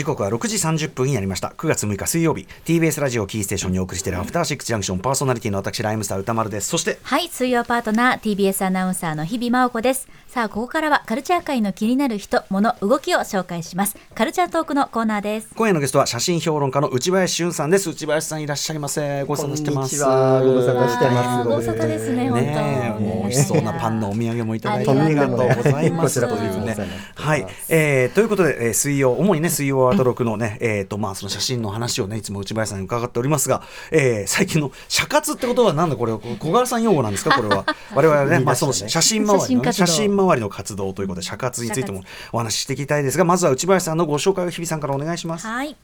時刻は6時30分になりました。9月6日水曜日。TBS ラジオキーステーションにお送りしているアフターシックスジャンクションパーソナリティの私ライムスター歌丸です。そしてはい水曜パートナー TBS アナウンサーの日々真央子です。さあここからはカルチャー界の気になる人物動きを紹介します。カルチャートークのコーナーです。今夜のゲストは写真評論家の内林俊さんです。内林さんいらっしゃいませ。ご無沙汰してます。ご無沙汰してます。ご無沙汰ですね本当もう美味しそうなパンのお土産もいただいて。ありありがとうございます。こちらこそねはい、えー、ということで、えー、水曜主にね水曜アートロックのねえっ、とまあその写真の話をねいつも内林さんに伺っておりますが、えー、最近の写活ってことはなんだ？これこ小川さん用語なんですか？これは。我々ねまあその写真周りの、ね、写真周りの活動ということで写活についてもお話ししていきたいですがまずは内林さんのご紹介を日比さんからお願いします。はい。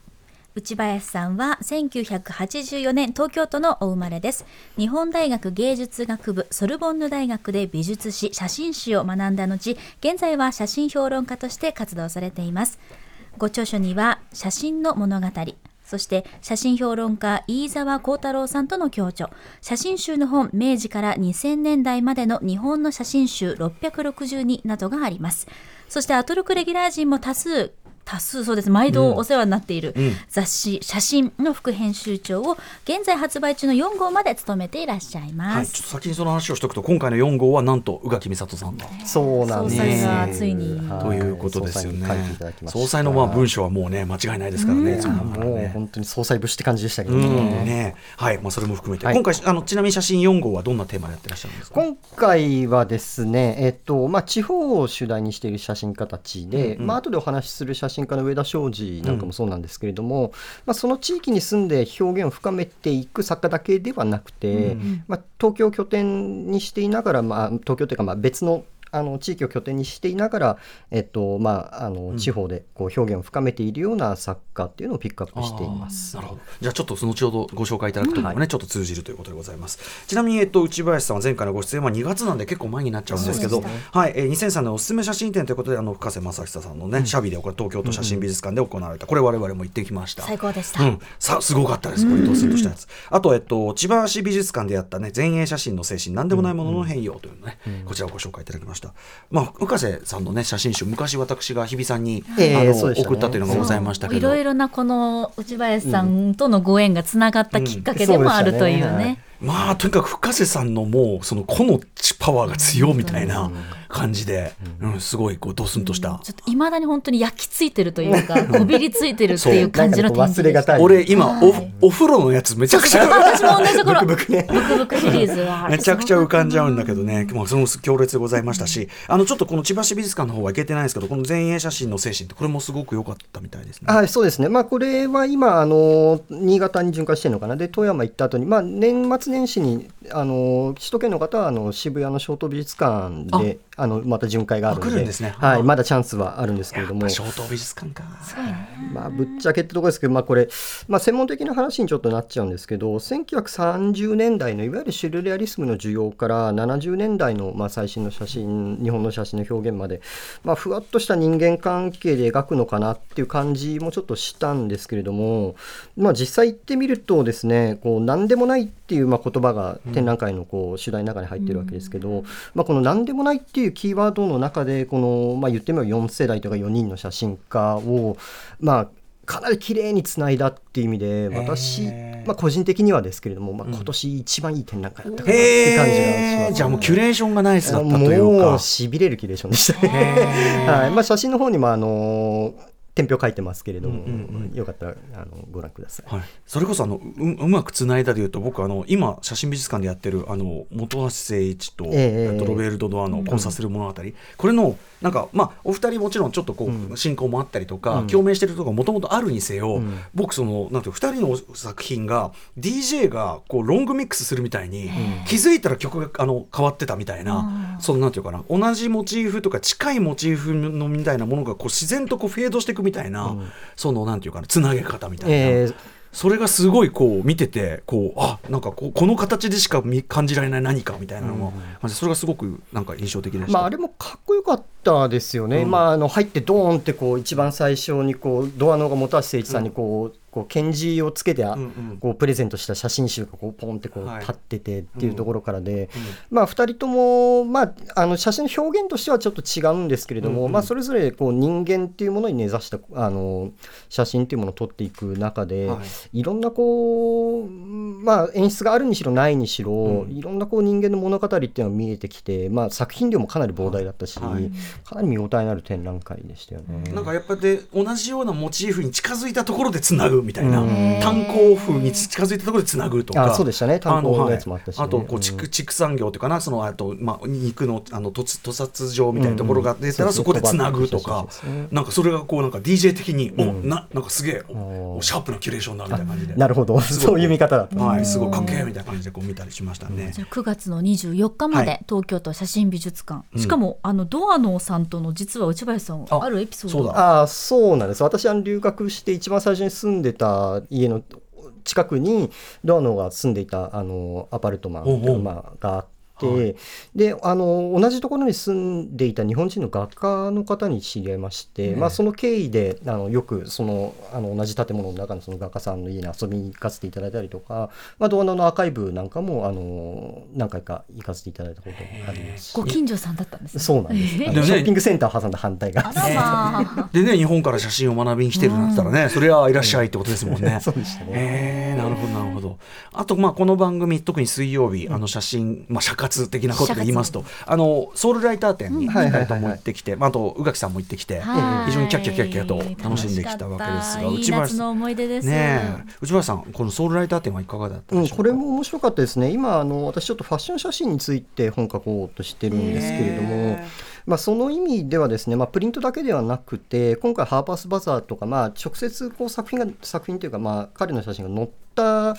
内林さんは1984年東京都のお生まれです。日本大学芸術学部ソルボンヌ大学で美術史写真史を学んだ後現在は写真評論家として活動されていますご著書には写真の物語そして写真評論家飯沢幸太郎さんとの共著写真集の本明治から2000年代までの日本の写真集662などがあります。そしてアトロクレギュラー陣も多数多数そうです。毎度お世話になっている雑誌、写真の副編集長を現在発売中の4号まで務めていらっしゃいはい、ます、ちょっと先にその話をしておくと今回の4号はなんと宇垣美里さんが。そうなんです。総裁がついに。はということですよね。総裁に書いていただきました。総裁のまあ文章はもうね間違いないですからね、いつもだからもうね本当に総裁節って感じでしたけどうん。ね。ねはい、まあ、それも含めて、はい。今回あのちなみに写真4号はどんなテーマでやってらっしゃるんですか？今回はですね、えっとまあ、地方を主題にしている写真家たちで、うんうん。まあ後でお話しする写真家の上田昌司なんかもそうなんですけれども、まあ、その地域に住んで表現を深めていく作家だけではなくて、うん。まあ、東京を拠点にしていながら、まあ、東京というかまあ別のあの地域を拠点にしていながら、えっとまあ、あの地方でこう表現を深めているような作家っていうのをピックアップしています。なるほど。じゃあちょっとその後ほどご紹介いただくときもね、ちょっと通じるということでございます。ちなみに、えっと、内林さんは前回のご出演は2月なんで結構前になっちゃうんですけどはい、えー、2003年おすすめ写真展ということであの深瀬正久さんのね、シャビでこれ東京都写真美術館で行われた。これ我々も行ってきました。最高でした、うん、さすごかったです、これ、ドスンとしたやつ。あと、えっと、千葉市美術館でやったね、前衛写真の精神、なんでもないものの変容というのね、こちらをご紹介いただきました。まあ、深瀬さんのね、写真集、昔私が日比さんに、ええあのね送ったというのがございましたけど。いろいろなこの内林さんとのご縁がつながったきっかけでもあるといううんそうでしたねね。まあとにかく深瀬さんのもうその個のパワーが強いみたいな感じで、うん。すごいこうドスンとした、ちょっといまだに本当に焼き付いてるというかこびりついてるっていう感じのそう。なんかこう忘れがたい。俺今お,、はい。お風呂のやつめちゃくちゃ私も同じところブクブクね。ブクブクシリーズは。めちゃくちゃ浮かんじゃうんだけどね、まあ、その強烈でございましたし、あのちょっとこの千葉市美術館の方は行けてないんですけど、この前衛写真の精神って、これもすごく良かったみたいですね。はい、そうですね、まあ、これは今、あの新潟に巡回してるのかな、で富山行った後に、まあ、年末年始にあの首都圏の方はあの渋谷の小東美術館であのまた巡回があるのであ来るんですねはい、まだチャンスはあるんですけれどもやっぱ。小東美術館か。まあ、ぶっちゃけってところですけど、まあ、これ、まあ、専門的な話にちょっとなっちゃうんですけど1930年代のいわゆるシュルレアリスムの需要から70年代の、まあ、最新の写真日本の写真の表現まで、まあ、ふわっとした人間関係で描くのかなっていう感じもちょっとしたんですけれども、まあ、実際行ってみるとですねこう何でもないっていうまあ言葉が展覧会のこう主題の中に入ってるわけですけど、まあ、この何でもないっていうキーワードの中でこの、まあ、言ってみれば4世代とか4人の写真家をまあかなり綺麗につないだっていう意味で私へ、ー。まあ、個人的にはですけれども、まあ、今年一番いい展覧会だったかなってへ感じがします、え、じゃあもうキュレーションがナイスだったというもかう。しびれるキュレーションでしたね。はい。まあ、写真の方にもあの天評書いてますけれども、うんうんよかったらあのご覧ください。はい、それこそあのううまくつないだでいうと僕あの今写真美術館でやってるあの本橋誠一と,、えええっとロベルト・ドアの「コンサスる物語」これのなんかまあお二人もちろんちょっとこう、うん。進行もあったりとか、うん。共鳴してるとこもともとあるにせよ、うん。僕そのなんていう二人の作品が DJ がこうロングミックスするみたいに、気づいたら曲があの変わってたみたいな、そのなんていうかな同じモチーフとか近いモチーフのみたいなものがこう自然とこうフェードしていくみたいな、うん。そのなんていうかなつなげ方みたいな。えーそれがすごいこう見ててこうあなんかこうこの形でしか見感じられない何かみたいなのも、まあそれがすごくなんか印象的でした。まあ、あれもかっこよかったですよね、うん。まあ、あの入ってドーンってこう一番最初にこうドアのが本橋誠一さんにこう、こう拳銃をつけてこうプレゼントした写真集がこうポンってこうはい。立っててっていうところからで、まあ、2人とも、まあ、あの写真の表現としてはちょっと違うんですけれども、まあ、それぞれこう人間っていうものに根ざしたあの写真っていうものを撮っていく中で、はい。い、ろんなこう、まあ、演出があるにしろないにしろ、うん。いろんなこう人間の物語っていうのが見えてきて、まあ、作品量もかなり膨大だったし、はい。かなり見応えのある展覧会でしたよね。なんかやっぱりで同じようなモチーフに近づいたところでつなぐみたいな、うん。炭鉱風に近づいたところでつなぐとかあそうでしたね。炭鉱あののやつもあったしね。はい。あとこう畜畜産業というかなそのあと、まあ、肉のあの突突殺場みたいなところが出たらうん。そこでつなぐとか、なんかそれがこうなんか DJ 的に、うん。おななんかすげえシャープなキュレーションだみたいな感じで。なるほど、そういう見方だったはい、すごいかっけえみたいな感じでこう見たりしましたね。じゃあ9月の24日まで、はい。東京都写真美術館、うん。しかもあのドアノさんとの実は内林さんああるエピソードそうだ。がああそうなんです。私あの留学して一番最初に住んでた家の近くにドアノが住んでいたあのアパルトマンがあって、はい。であの同じところに住んでいた日本人の画家の方に知り合いまして、ねまあ、その経緯であのよくそのあの同じ建物の中のその画家さんの家に遊びに行かせていただいたりとか、まあ、ドアノのアーカイブなんかもあの何回か行かせていただいたことがありますし。ご近所さんだったんですね。そうなんです。ねのショッピングセンター挟んだ反対側。あらまあ。でね日本から写真を学びに来てるなんて言ったらね、それはいらっしゃいってことですもんね。そうでしたね。えー、なるほどなるほど。あとまあこの番組特に水曜日、あの写真、まあ、写活的なことで言いますとあのソウルライター展にうん。2人とも行ってきて、まあ、あと宇垣さんも行ってきて、はい。非常にキャッキャキャッキャと楽しんできたわけですが楽しかった。いい夏の思い出です、ねえ内林さんこのソウルライター展はいかがだったうん、でしょうか、これも面白かったですね、今あの、私、ちょっとファッション写真について本書こうとしてるんですけれどもまあ、その意味ではですね、まあ、プリントだけではなくて、今回、ハーパースバザーとか、まあ、直接こう作品が作品というか、まあ、彼の写真が載った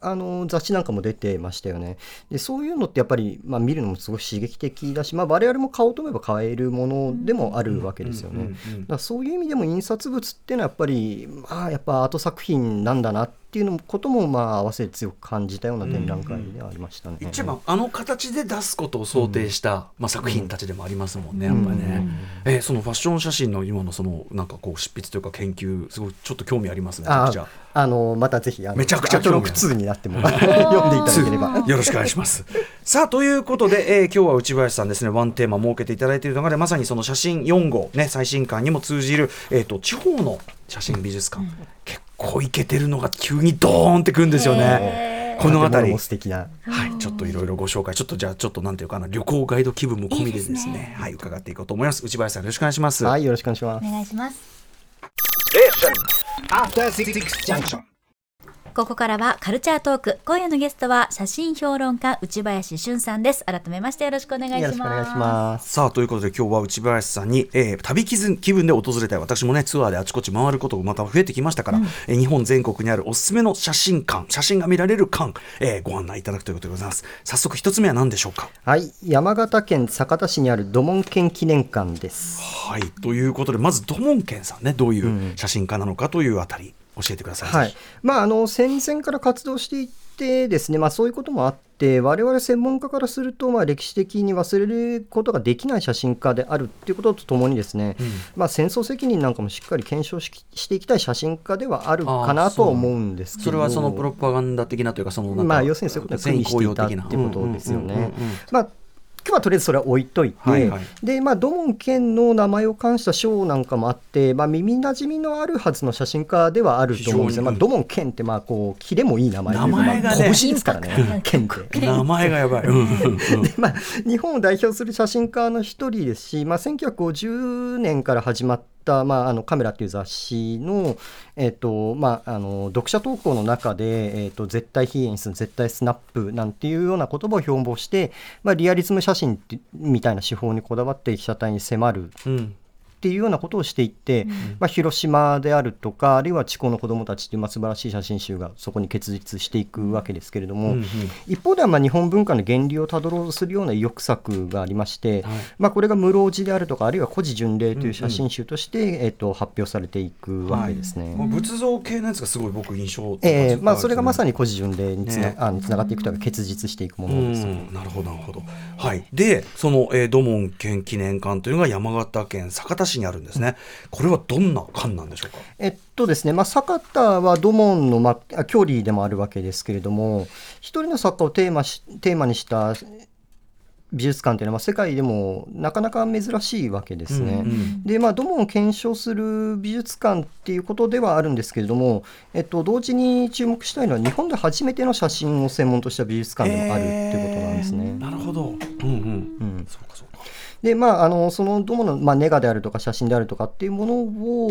あの雑誌なんかも出てましたよね。でそういうのってやっぱり、まあ、見るのもすごい刺激的だし、まあ、我々も買おうと思えば買えるものでもあるわけですよね。うんうんうんだからそういう意味でも印刷物っていうのはやっぱり、まあ、やっぱアート作品なんだなっていうのもこともまあ合わせて強く感じたような展覧会ではありましたね。一番あの形で出すことを想定した、まあ、作品たちでもありますもんね、やっぱりね、えーそのファッション写真の今のそのなんかこう執筆というか研究すごいちょっと興味ありますねああのまたぜひあのめちゃくちゃ興味あるアトロク2になっても読んでいただければ。よろしくお願いします。さあということで、えー今日は内林さんですねワンテーマ設けていただいている中でまさにその写真4号ね最新刊にも通じる、えー、と地方の写真美術館、結構いけてるのが急にドーンってくるんですよね。この辺りも素敵なはい、ちょっといろいろご紹介、ちょっとじゃあ、ちょっとなんていうかな、旅行ガイド気分も込みでですね、いいですねはい、伺っていこうと思います。内林さん、よろしくお願いします。はいよろしくお願いしますお。願いします。After Six Junction. ここからはカルチャートーク。今夜のゲストは写真評論家内林俊さんです。改めましてよろしくお願いします。よろしくお願いします。さあということで今日は内林さんに、えー旅気分気分で訪れたい私もねツアーであちこち回ることがまた増えてきましたから、えー日本全国にあるおすすめの写真館写真が見られる館、えーご案内いただくということでございます早速一つ目は何でしょうか？はい山形県酒田市にある土門県記念館です。はいということでまず土門健さんねどういう写真家なのかというあたり教えてください、はい。まあ、あの戦前から活動していてですね、まあ、そういうこともあって我々専門家からすると、まあ、歴史的に忘れることができない写真家であるっていうこととともにですね、まあ、戦争責任なんかもしっかり検証ししていきたい写真家ではあるかなとは思うんですけど。それはそのプロパガンダ的なというかそのなんかまあ、要するにそういうことを組みしていたっていうことですよね。まあ今日はとりあえずそれは置いといて、はいはい。でまあ、土門県の名前を冠した賞なんかもあって、まあ、耳なじみのあるはずの写真家ではあると思うんですよ、非常に。まあ、土門県ってまあこうキレもいい名前というか名前がねまあ拳ですからね、県って。名前がやばい、うんうんうん。でまあ、日本を代表する写真家の一人ですし、まあ、1950年から始まった、まあ、あのカメラっていう雑誌の,、えっとまあ、あの読者投稿の中で、えっと絶対非演出絶対スナップなんていうような言葉を標榜して、まあ、リアリズム写真みたいな手法にこだわって被写体に迫るうん。っていうようなことをしていって、まあ、広島であるとかあるいは地方の子どもたちっていう、まあ、素晴らしい写真集がそこに結実していくわけですけれども、うんうん。一方ではまあ日本文化の源流をたどろうとするような意欲作がありまして、はい。まあ、これが室生寺であるとかあるいは古事巡礼という写真集として、えっと発表されていくわけですね。この仏像系のやつがすごい僕印象えーまあ、それがまさにに古事巡礼につな,、ね。あのつながっていくというか結実していくもうのです。んなるほどなるほど。はい。でその、えー、土門県記念館というのが山形県酒田市にあるんですね。これはどんな館なんでしょうか？えっとですね、まあ、坂田は土門の、まあ、距離でもあるわけですけれども、一人の作家をテーマしテーマにした美術館というのは世界でもなかなか珍しいわけですね。うんうんでまあ土門を検証する美術館っていうことではあるんですけれども、えっと、同時に注目したいのは日本で初めての写真を専門とした美術館でもあるっていうことなんですね。なるほど。うんうん。うんそうかそうか。でまあ、あのそのどもの、まあ、ネガであるとか写真であるとかっていうもの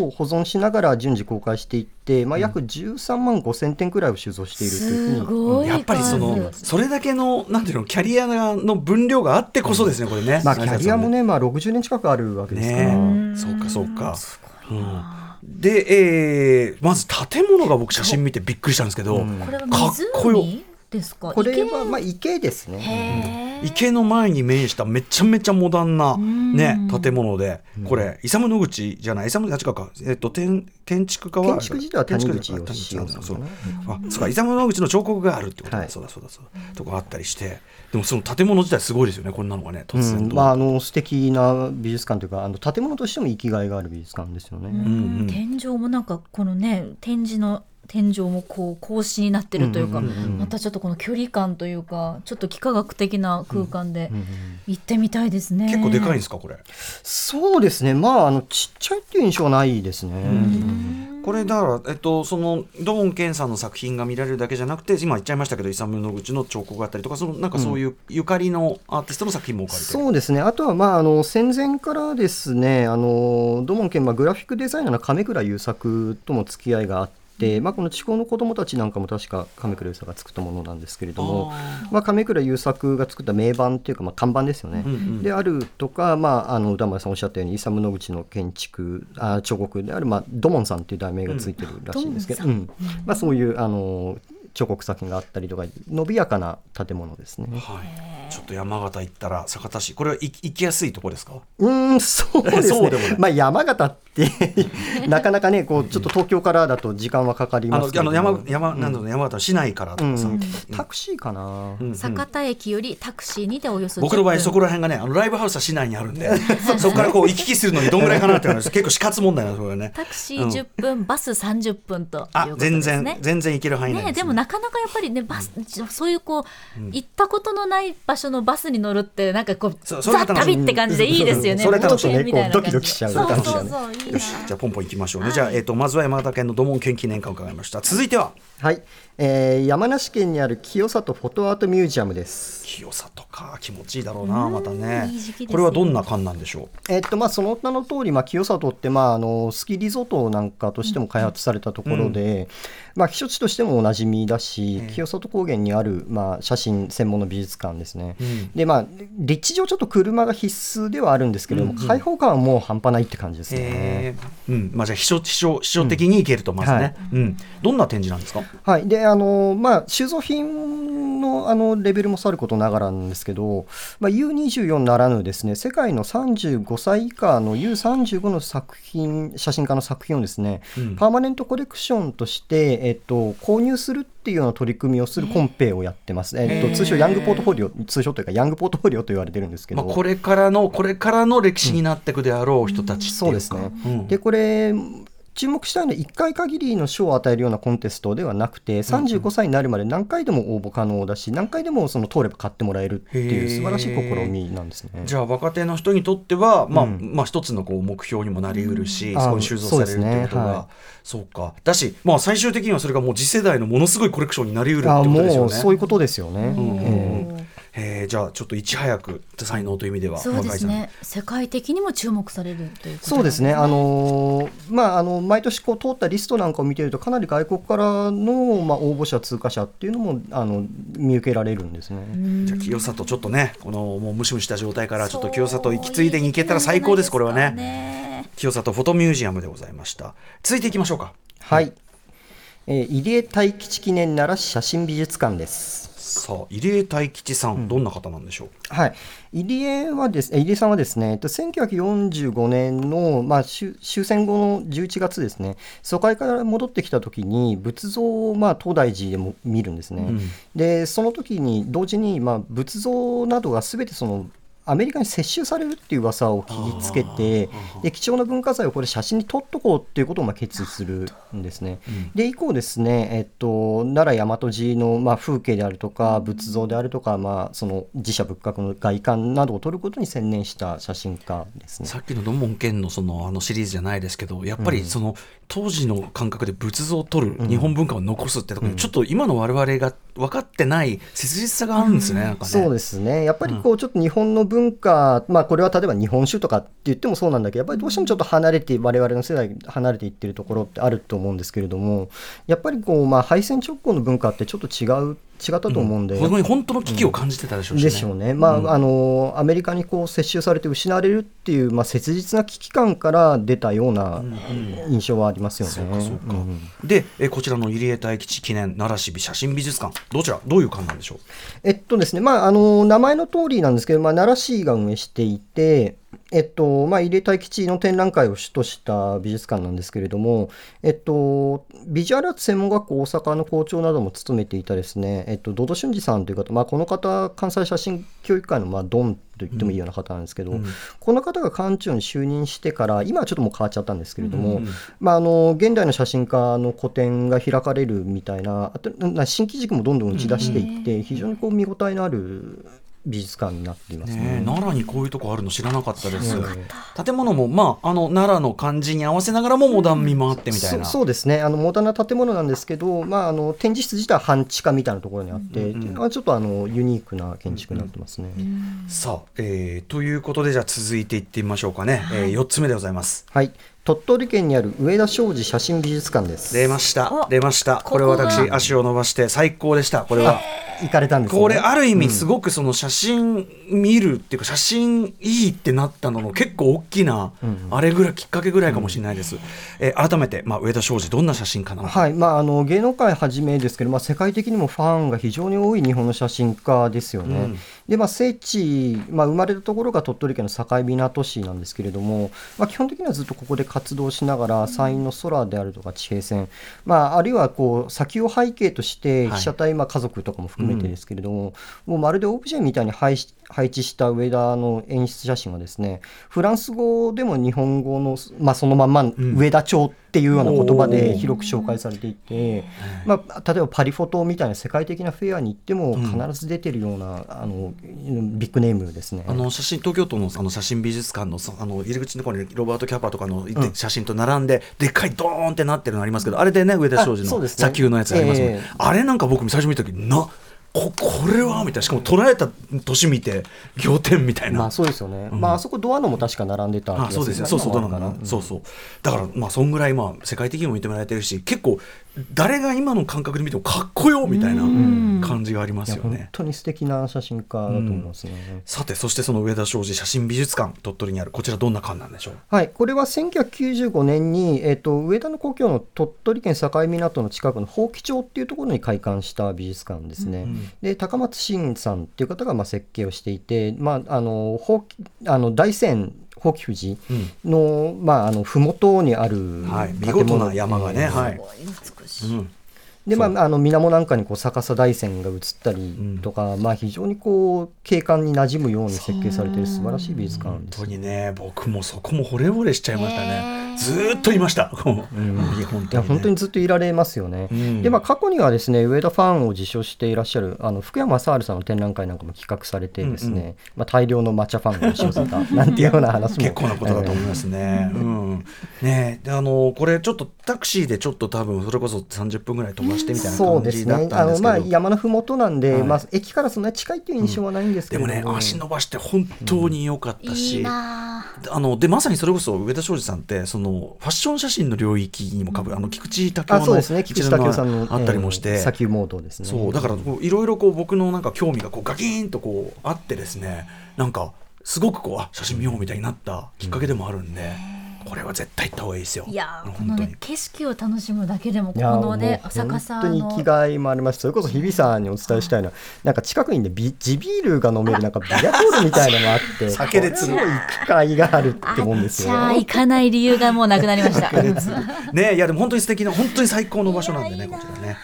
を保存しながら順次公開していって、まあ、約13万5千点くらいを収蔵しているというふうに。すごい。やっぱりそのそれだけのなんていうのキャリアの分量があってこそですね、これね。まあ、キャリアもね、まあ、60年近くあるわけですから、ねそうかそうか。うん。で、えーまず建物が僕写真見てびっくりしたんですけど、うん。これはかっこよ。湖ですか？これ池？は、まあ、池ですね。池の前に面しためちゃめちゃモダンな、ん。ね、建物で、これイサム野口じゃない？イサムあ違うか、えっと、建建築家は？建築時代は谷口建築義雄さんそうあそうか。イサム野口の彫刻があるってことだ、はい。そうだそうだそうだ。とかあったりして。でもその建物自体すごいですよね。こんなのがね突然と、うんまあ、あの素敵な美術館というかあの建物としても生きがいがある美術館ですよね。うんうん。天井もなんかこのね展示の天井もこう格子になってるというか、うんうんうんうん。またちょっとこの距離感というかちょっと幾何学的な空間でうんうん行ってみたいですね。結構でかいんですかこれ？そうですね、まあ、あのちっちゃいっていう印象はないですね。これだから、えっと、その土門健さんの作品が見られるだけじゃなくて今言っちゃいましたけどイサム野口の彫刻があったりとかそのなんかそういうゆかりのアーティストの作品も置かれてる、そうですね、あとは、まあ、あの戦前からですね、あの土門県、まあ、グラフィックデザイナーの亀倉優作とも付き合いがあって、まあ、この地方の子どもたちなんかも確か亀倉優作が作ったものなんですけれども、まあ、亀倉優作が作った名板っていうか、まあ、看板ですよね、うんうんであるとか、まあ、あの歌丸さんおっしゃったように、イサム野口の建築、あ彫刻である、まあ、土門さんっていう題名がついてるらしいんですけど、土門うん。まあ、そういうあの彫刻作品があったりとか、伸びやかな建物ですね。はい、ちょっと山形行ったら酒田市これは行行きやすいとこですか？うーん、そうですそうでもない。ねまあ山形って なかなかね、こうちょっと東京からだと時間はかかりあますけど。のあの山山なんだろうね山形市内からとかさ、うんタクシーかな？うん酒田駅よりタクシーにておよそ10分。僕の場合そこら辺がねあのライブハウスは市内にあるんで そこからこう行き来するのにどんぐらいかなっていうのは結構死活問題なんですこれね。タクシー10分、バス30分というあことです全ね。然全然行ける範囲内ね、です、でもなかなかやっぱりねバス、そういうこう、行ったことのない場所のバスに乗るってなんかこうザ旅って感じでいいですよね。それ楽しい冒険みたいな感じ。こうドキドキしちゃうそう感じそうそういいな。よしじゃあポンポン行きましょうね、じゃあ、えっとまずは山形県の土門県記念館を伺い。ました続いてははい、えー山梨県にある清里フォトアートミュージアムです。清里か気持ちいいだろうなまたね。いい時期ですよ。これはどんな館なんでしょえっとまあ、その名の通り、まあ、清里って、まあ、あのスキーリゾートなんかとしても開発されたところで、まあ、避暑地としてもおなじみだし、清里高原にある、まあ、写真専門の美術館ですね。ん。でまあ、立地上ちょっと車が必須ではあるんですけれども、開放感はもう半端ないって感じですう、ね。えー。うん。まあ、じゃあ秘書秘書秘書的に行けるとまずね、うん。どんな展示なんですか？はい、であのまあ収蔵品のあのレベルもさることながらなんですけど、まあ、U24 ならぬですね世界の35歳以下の U35 の作品写真家の作品をですね、うん。パーマネントコレクションとして、えっと、購入するっていうような取り組みをするコンペをやってます、えっと、通称ヤングポートフォリオ通称というかヤングポートフォリオと言われてるんですけど、まあ、これからのこれからの歴史になっていくであろう人たちっていうか、そうですね。うん。でこれ注目したいのは1回限りの賞を与えるようなコンテストではなくて35歳になるまで何回でも応募可能だし何回でもその通れば買ってもらえるっていう素晴らしい試みなんですね。じゃあ若手の人にとっては、まあうん。まあ一つのこう目標にもなりうるし、うん。そこに収蔵されるっていうことがあそうそう,、か。だし、まあ、最終的にはそれがもう次世代のものすごいコレクションになりうるってあことですよね。もうそういうことですよね。うん。えええーじゃあちょっといち早く才能という意味ではそうですね。世界的にも注目されるということそうですね、あのーまあ、あの毎年こう通ったリストなんかを見てると、かなり外国からの、まあ、応募者、通過者っていうのもあの見受けられるんですね。じゃあ清里ちょっとねこのもうムシムシした状態からちょっと清里行き継いでに行けたら最高ですこれはね。ね。清里フォトミュージアムでございました。続いていきましょうか。はい、えー入江大吉記念奈良市写真美術館です。さあ入江大吉さん、どんな方なんでしょう？はい、入江はですね入江さんはですね、えっと1945年の、まあ、終終戦後の11月ですね、疎開から戻ってきた時に、仏像を、まあ、東大寺でも見るんですね。うん。で、その時に同時に、まあ、仏像などがすべてそのアメリカに接収されるっていう噂を聞きつけてで貴重な文化財をこれ写真に撮っとこうっていうことをまあ決意するんですね。で以降ですね、えっと、奈良大和寺のまあ風景であるとか仏像であるとか、まあ、その寺社仏閣の外観などを撮ることに専念した写真家ですね。さっきのドンモン県のそのあのシリーズじゃないですけどやっぱりその、当時の感覚で仏像を撮る、日本文化を残すってところに、ちょっと今の我々が分かってない切実さがあるんですね、なんかね。そうですね。やっぱりこうちょっと日本の文文化、まあこれは例えば日本酒とかって言ってもそうなんだけどやっぱりどうしてもちょっと離れて我々の世代離れていってるところってあると思うんですけれどもやっぱりこう、まあ、敗戦直後の文化ってちょっと違う違ったと思うんで、そこに本当の危機を感じてたでしょうしね。でしょうね、まああのアメリカにこう接収されて失われるっていう、まあ、切実な危機感から出たような印象はありますよね。でえこちらの入江大吉記念奈良市美写真美術館どちらどういう館なんでしょう？えっとですね、まあ、あの名前の通りなんですけど、まあ、奈良市が運営していて、えっとまあ、入江大吉の展覧会を主とした美術館なんですけれども、えっと、ビジュアルアーツ専門学校大阪の校長なども務めていたですね、えっと、ドド俊二さんという方、まあ、この方、関西写真教育会の、まあ、ドンと言ってもいいような方なんですけど、この方が館長に就任してから、今はちょっともう変わっちゃったんですけれども、まあ、あの現代の写真家の個展が開かれるみたいな、あとな新機軸もどんどん打ち出していって、非常にこう見応えのある美術館になっていますね。ね。え奈良にこういうとこあるの知らなかったです。う。ん建物もまああの奈良の感じに合わせながらもモダン味もあってみたいな、そうそうですね。あのモダンな建物なんですけど、まあ、あの展示室自体は半地下みたいなところにあって、まあちょっとあのユニークな建築になってますね。さあ、えーということでじゃあ続いていってみましょうかね、えー、4つ目でございます。はい鳥取県にある上田商事写真美術館です。出ました。お出ました。これここが私足を伸ばして最高でした。これは。行かれたんですよね。これある意味すごくその写真見るっていうか写真いいってなったのの結構大きなあれぐらいきっかけぐらいかもしれないです、えー改めて、まあ、上田昌司どんな写真家な。はい。まあ、あの芸能界はじめですけど、まあ、世界的にもファンが非常に多い日本の写真家ですよね。うんで、まあ、聖地、まあ、生まれたところが鳥取県の境港市なんですけれども、まあ、基本的にはずっとここで活動しながら山陰の空であるとか地平線、まあ、あるいはこう砂丘を背景としてはい。被写体、まあ、家族とかも含めてですけれども、もうまるでオブジェみたいに配し配置した上田の演出写真はですねフランス語でも日本語の、まあ、そのまん。ま上田町っていうような言葉で広く紹介されていて、まあ、例えばパリフォトみたいな世界的なフェアに行っても必ず出てるような、あのビッグネームですね。あの写真東京都のあの写真美術館のさあの入り口のところにロバート・キャパとかのうん。写真と並んで、でっかいドーンってなってるのありますけどあれでね上田昌司の砂丘のやつありますもん、ええ。あれなんか僕最初見た時なここれはみたいな。しかも捉えた年見て仰天みたいな、まあそうですよね、まああそこドアノも確か並んでたあそうですよるそうそうどう今もあるかなの。かな、そうそう。だからまあそんぐらいまあ世界的にも認められてるし結構誰が今の感覚で見てもかっこよみたいな感じがありますよね。当に素敵な写真家だと思いますね。さてそしてその上田昌司写真美術館鳥取にあるこちらどんな館なんでしょう？はい、これは1995年に、えっと上田の故郷の鳥取県境港の近くの宝亀町っていうところに開館した美術館ですね。で高松真さんっていう方がまあ設計をしていて、まあ、あの宝亀あの大山宝亀富士の,、まあ、あの麓にあるはい。見建物。事な山がね、はい。すごい美しい。うん。でまあ、あの水面なんかにこう逆さ大山が映ったりとか、まあ、非常にこう景観に馴染むように設計されている素晴らしい美術館です。本当。にね僕もそこも惚れ惚れしちゃいましたへねーずーっといました、いや 本当に、ね、いや本当にずっといられますよね。うん。でまあ過去にはですね上田ファンを受賞していらっしゃるあの福山雅治さんの展覧会なんかも企画されてですね、まあ、大量の抹茶ファンが押し寄せたなんていうような話も。結構なことだと思いますね。うん、ねであのこれちょっとタクシーでちょっと多分それこそ30分ぐらい飛ばしてみたいなそうです感じだっねたんですけど。あのまあ山のふもとなんで、はい。まあ、駅からそんなに近いっていう印象はないんですけども、もね足伸ばして本当に良かったし、いいなああのでまさにそれこそ上田昌司さんってそのファッション写真の領域にもかぶ、あの菊池武雄のね。菊池武雄さんのあったりもして、えー砂丘モードですね。そうだからいろいろこう僕のなんか興味がこうガキーンとこうあってですねなんかすごくこうあ写真見ようみたいになったきっかけでもあるんで、これは絶対行った方がいいですよ。いやーこ本当に。のね景色を楽しむだけでもこのねもう逆さ本当にの生きがいもあります。しそれこそ日比さんにお伝えしたいのはなんか近くにねビ地ビールが飲めるなんかビアホールみたいなのがあって酒で釣るこれも行く甲斐があるって思うんですよ。行かない理由がもうなくなりました。ねいやでも本当に素敵な本当に最高の場所なんでねこちらね。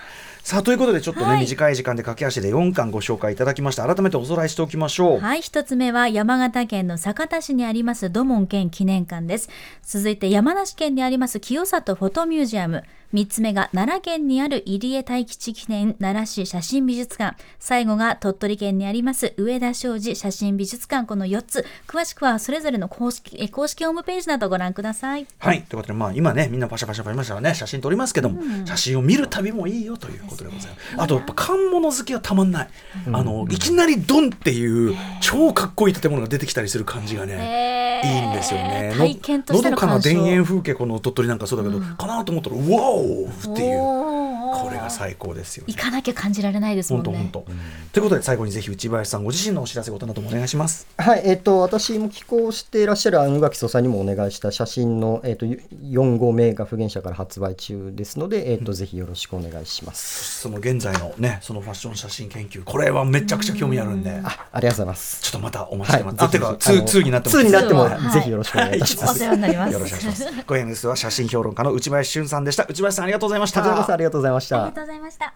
さあということでちょっとね、はい短い時間で駆け足で4巻ご紹介いただきました改めておさらいしておきましょう、はい、一つ目は山形県の酒田市にあります土門県記念館です。続いて山梨県にあります清里フォトミュージアム。三つ目が奈良県にある入江大吉記念奈良市写真美術館。最後が鳥取県にあります上田商事写真美術館。この4つ。詳しくはそれぞれの公式え公式ホームページなどご覧ください。はい、ということで、まあ、今ね、みんなパシャパシャパシャパシャね、写真撮りますけども、写真を見る旅もいいよということでございます。あと、やっぱ缶物好きはたまんない。あの、いきなりドンっていう超かっこいい建物が出てきたりする感じがね、いいんですよね。の体験としてののどかな田園風景、この鳥取なんかそうだけど、かなと思ったら、うわおっていう、これが最高ですよね行。かなきゃ感じられないですもんね。本当本当。ということで、最後にぜひ内林さんご自身のお知らせことなどもお願いします。はい、えっ、と、私も寄稿していらっしゃる宇垣総裁にもお願いした写真の、えっ、と、4号名画不言者から発売中ですので、えっ、と、ぜひよろしくお願いします。その現在のね、そのファッション写真研究、これはめちゃくちゃ興味あるんで。あ、ありがとうございます。ちょっとまたお待ちしてます。はいあ、てか、ぜひぜひ2、2になってます。2になっても、はいぜひよろしくお願いいたします。お世話になります。よろしくお願いします。今夜のゲストは写真評論家の内林俊さんでした。内林さんありがとうございました。ありがとうございましたありがとうございました。